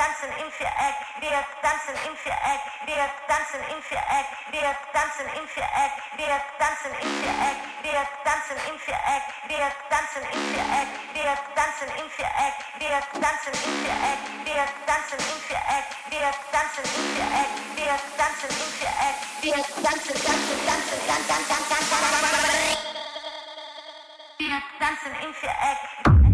tanzen in Viereck, wir tanzen in Viereck, wir tanzen in Viereck, wir tanzen in Viereck, wir tanzen in Viereck, wir tanzen in Viereck, wir tanzen in Viereck, wir tanzen in Viereck, wir tanzen in Viereck, wir tanzen in Viereck, wir tanzen in Viereck, wir tanzen in Viereck, wir tanzen, tanzen, tanzen, tanzen, tanzen, tanzen, wir tanzen in Viereck.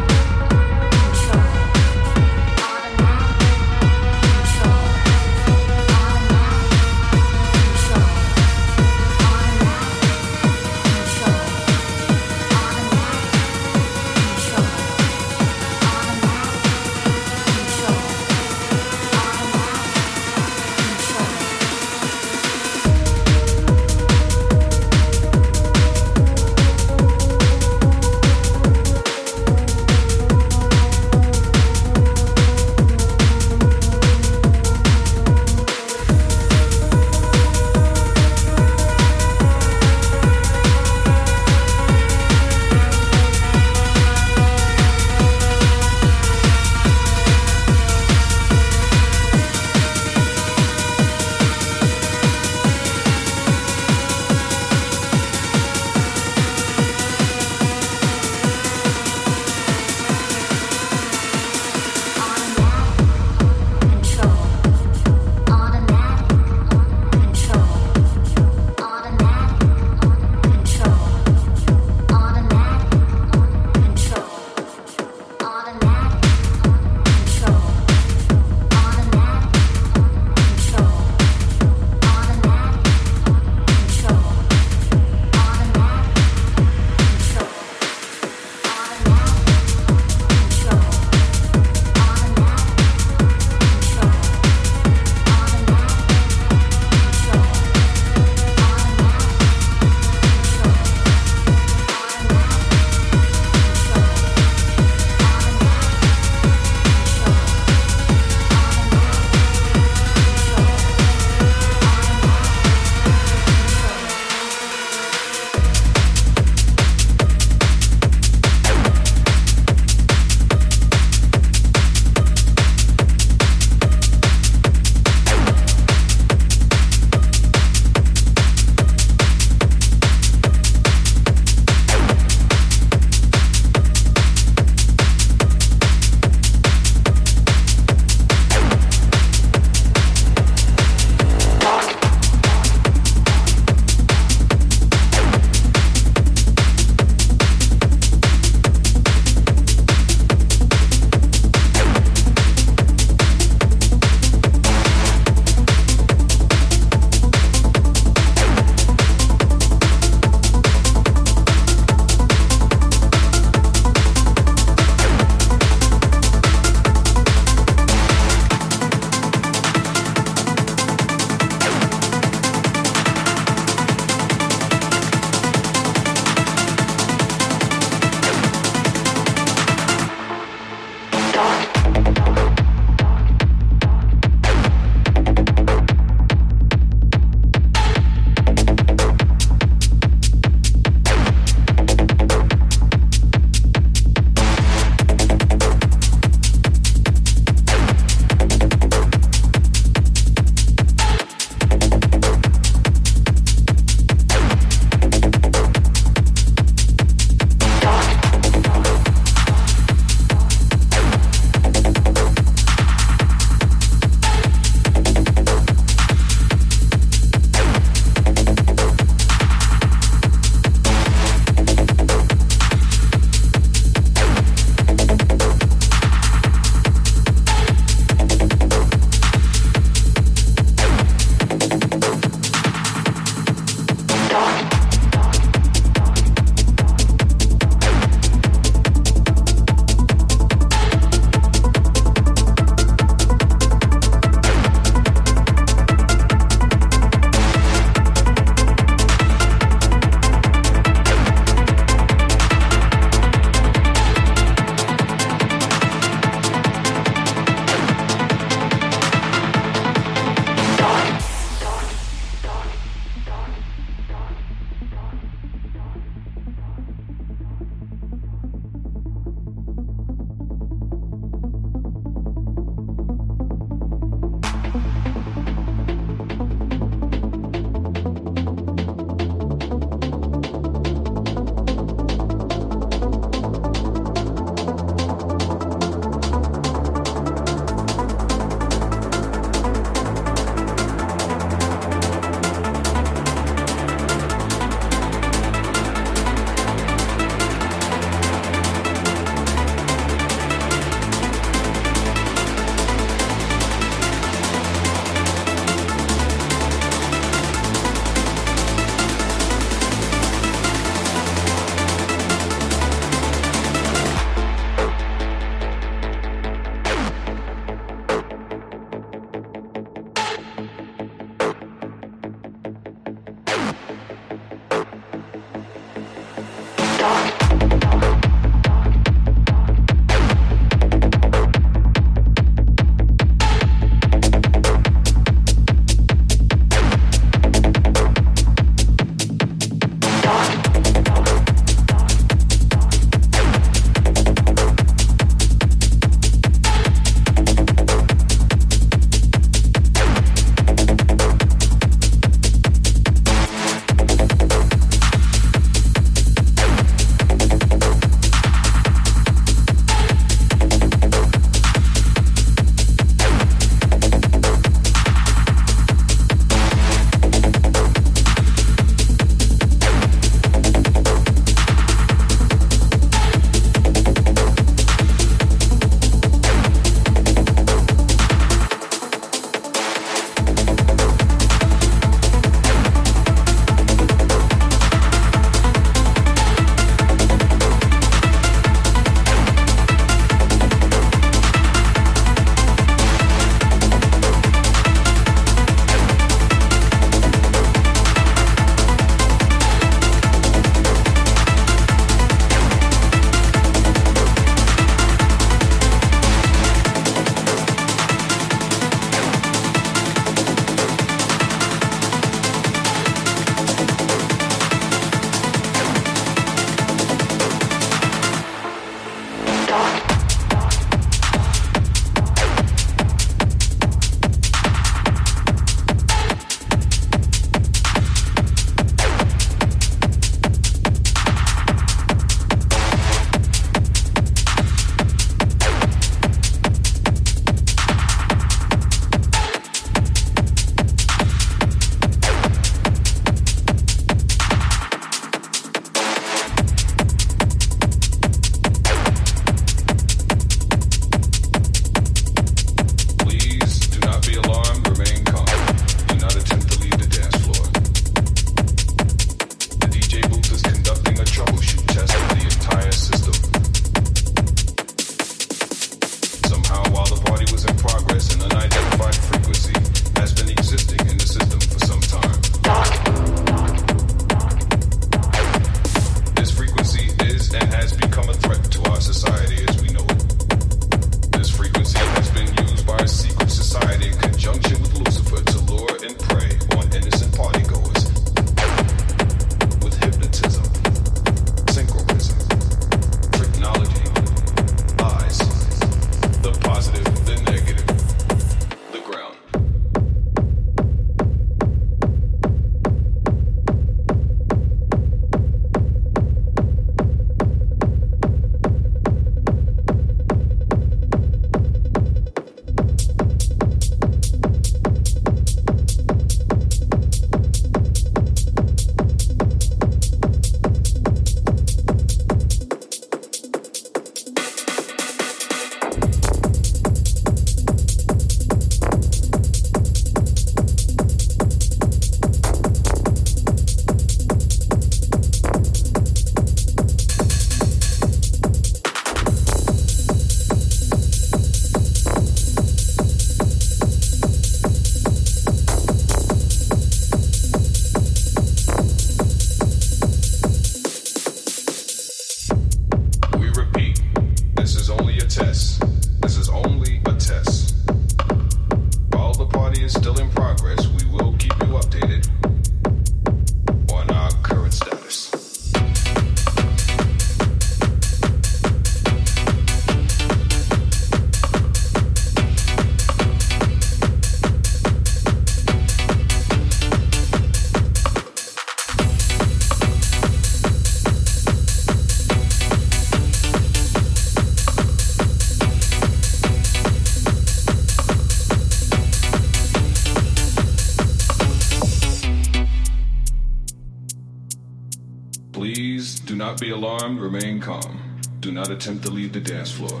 Attempt to leave the dance floor.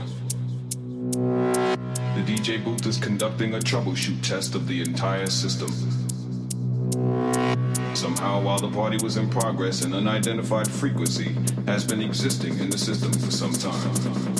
The DJ booth is conducting a troubleshoot test of the entire system. Somehow, while the party was in progress, an unidentified frequency has been existing in the system for some time.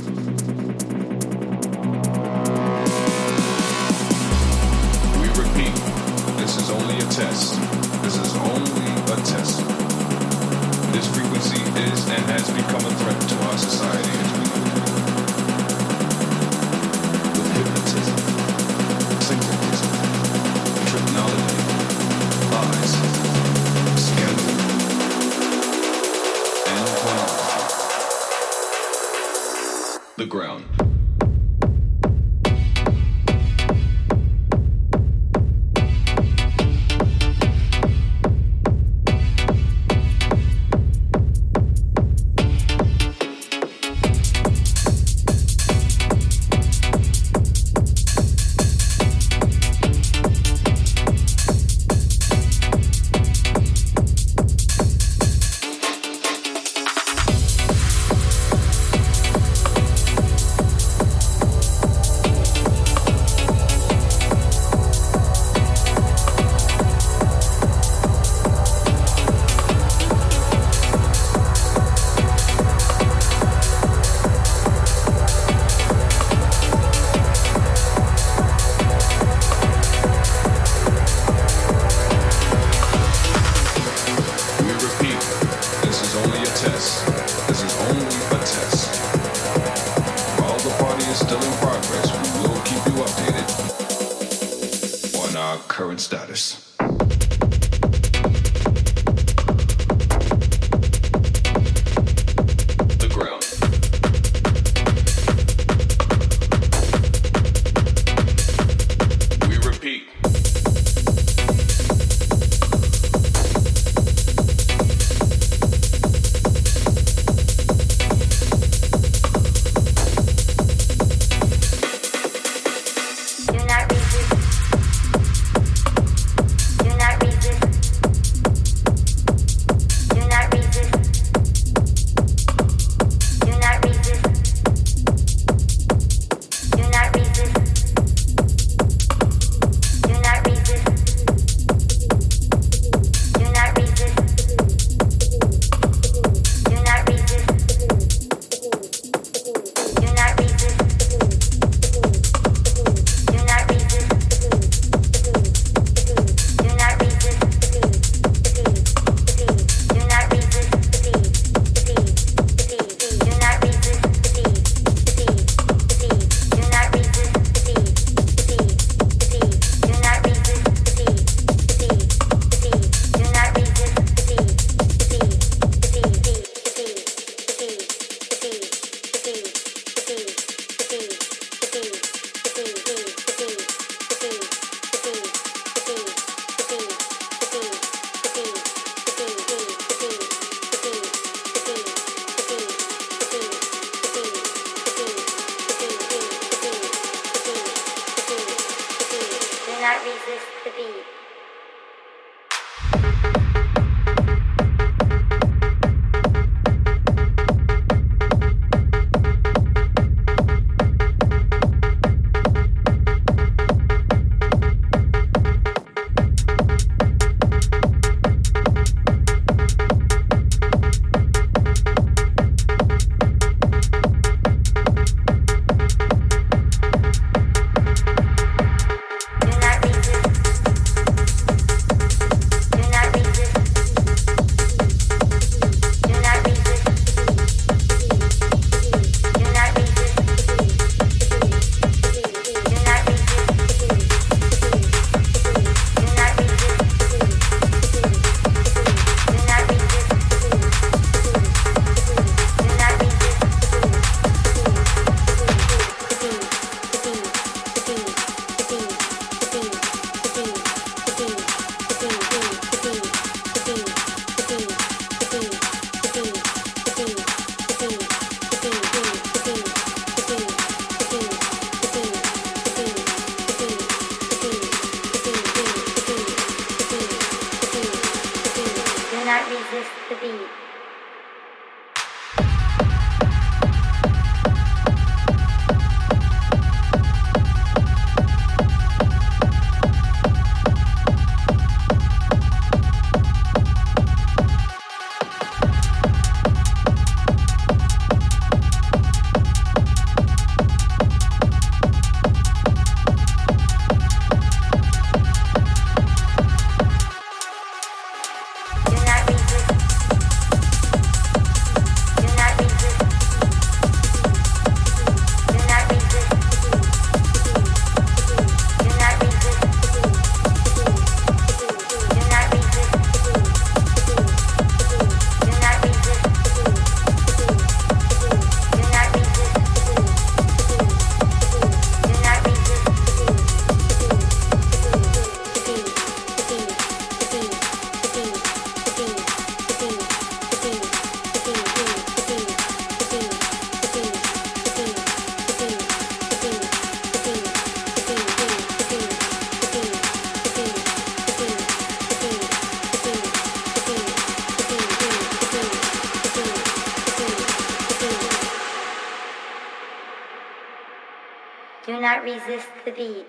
Not resist the beat.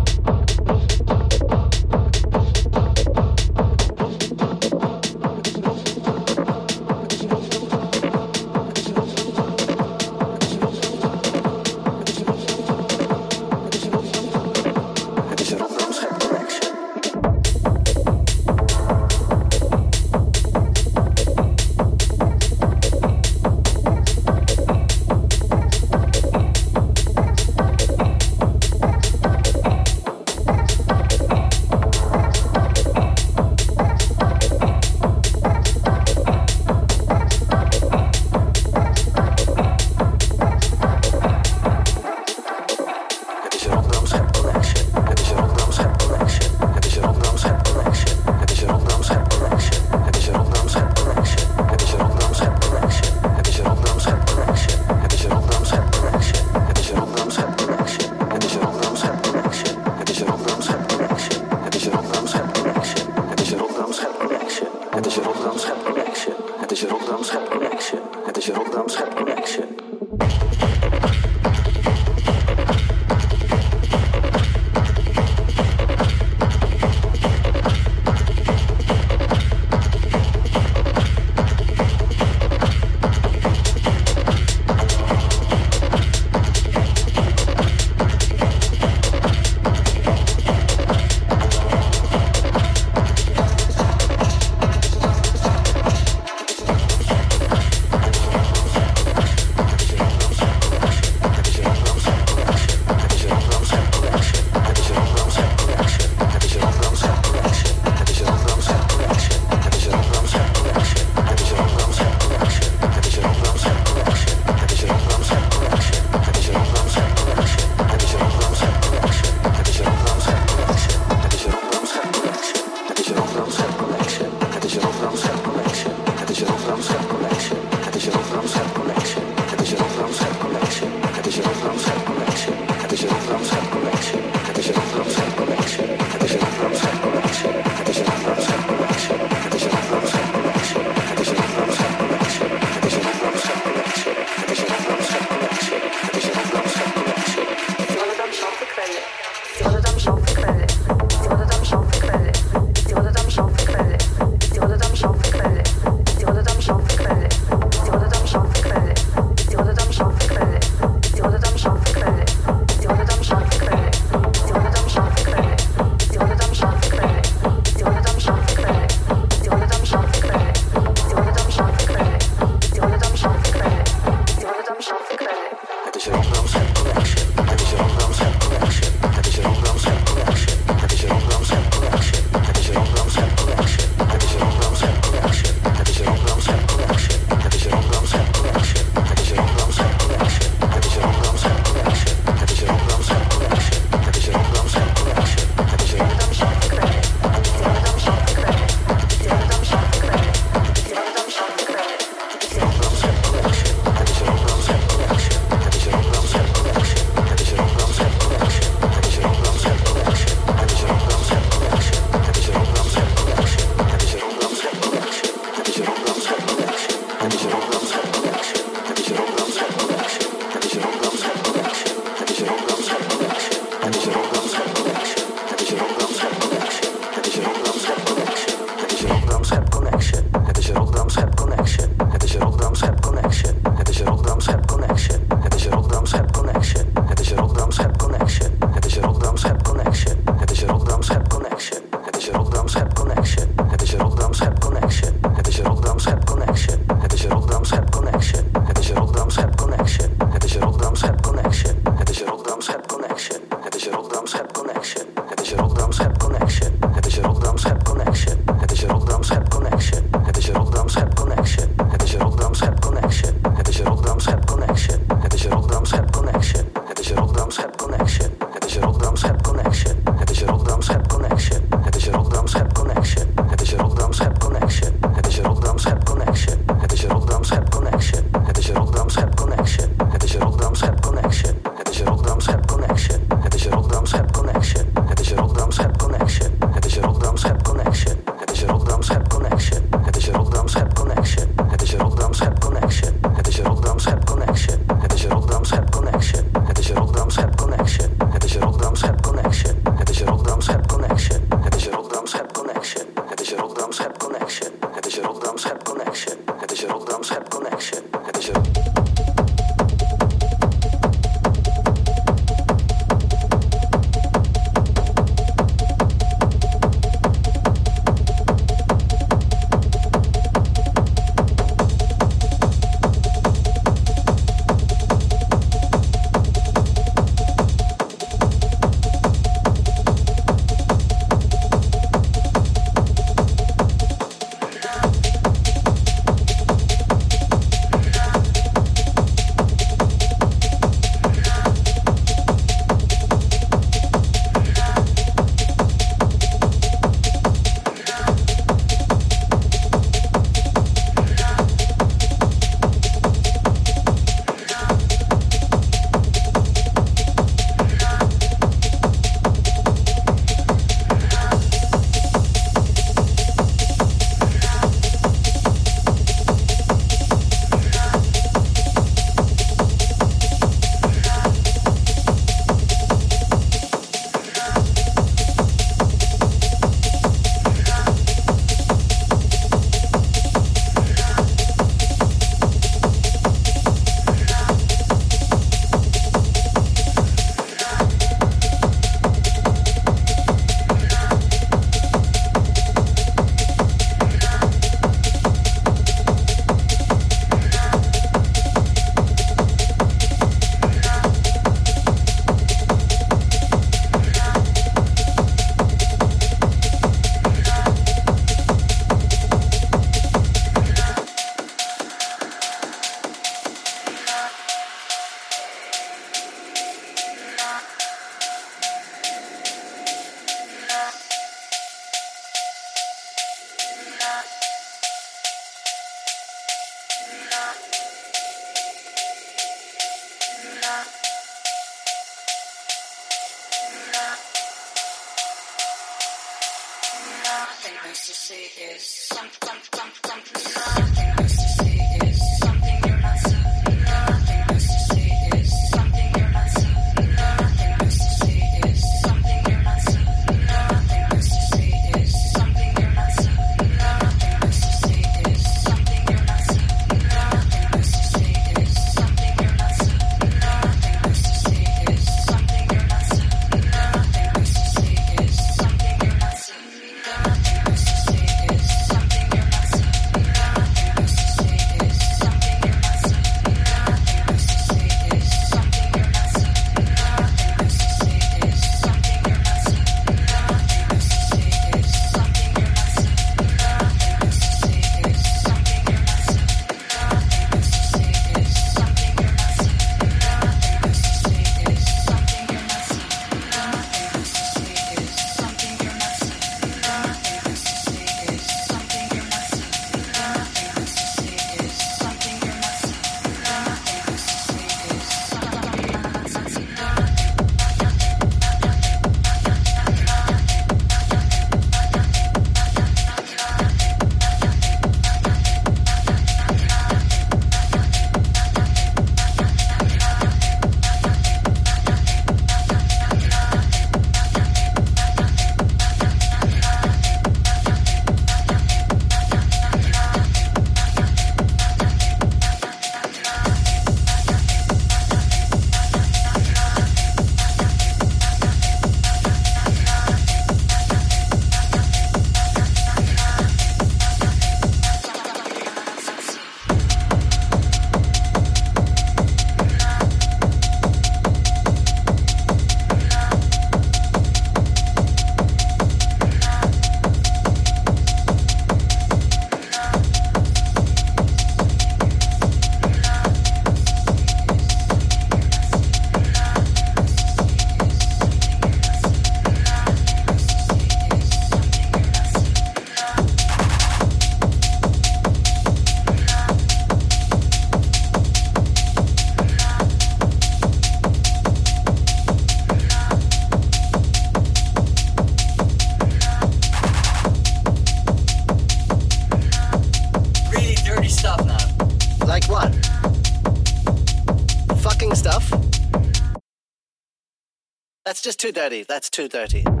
2.30. That's 2.30.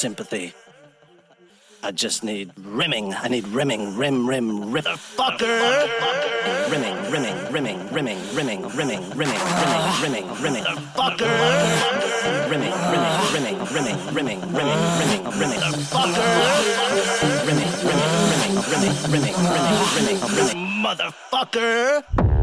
sympathy. I just need rimming. I need rimming, rim, rim, rim. The Fucker! Rimming, rimming, rimming, rimming, rimming, rimming, rimming, rimming, rimming, rimming. The Fucker! Rimming, rimming, rimming, rimming, rimming, rimming, rimming, rimming. The Fucker! Rimming, rimming, rimming, rimming, rimming, rimming, rimming, rimming. Motherfucker!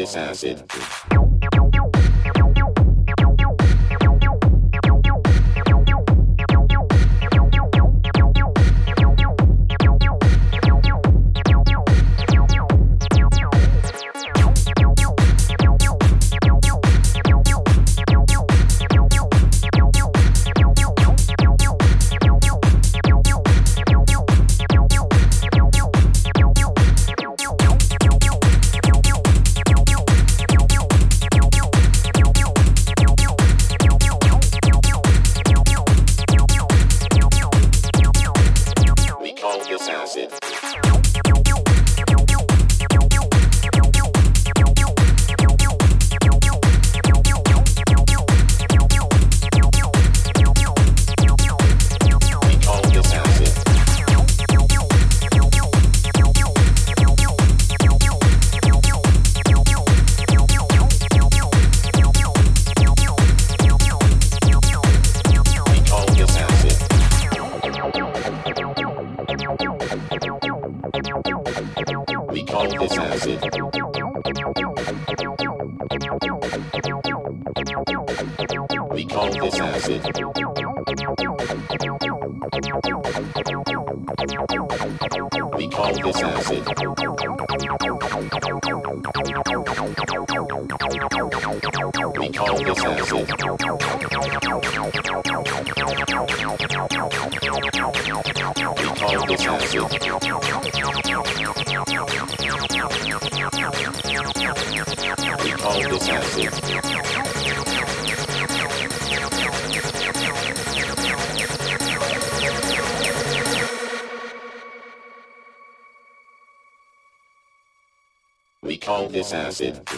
This acid. Acid.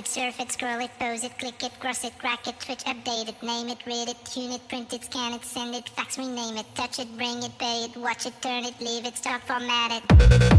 it, surf it, scroll it, pose it, click it, cross it, crack it, switch, update it, name it, read it, tune it, print it, scan it, send it, fax, rename it, touch it, bring it, pay it, watch it, turn it, leave it, start, format it.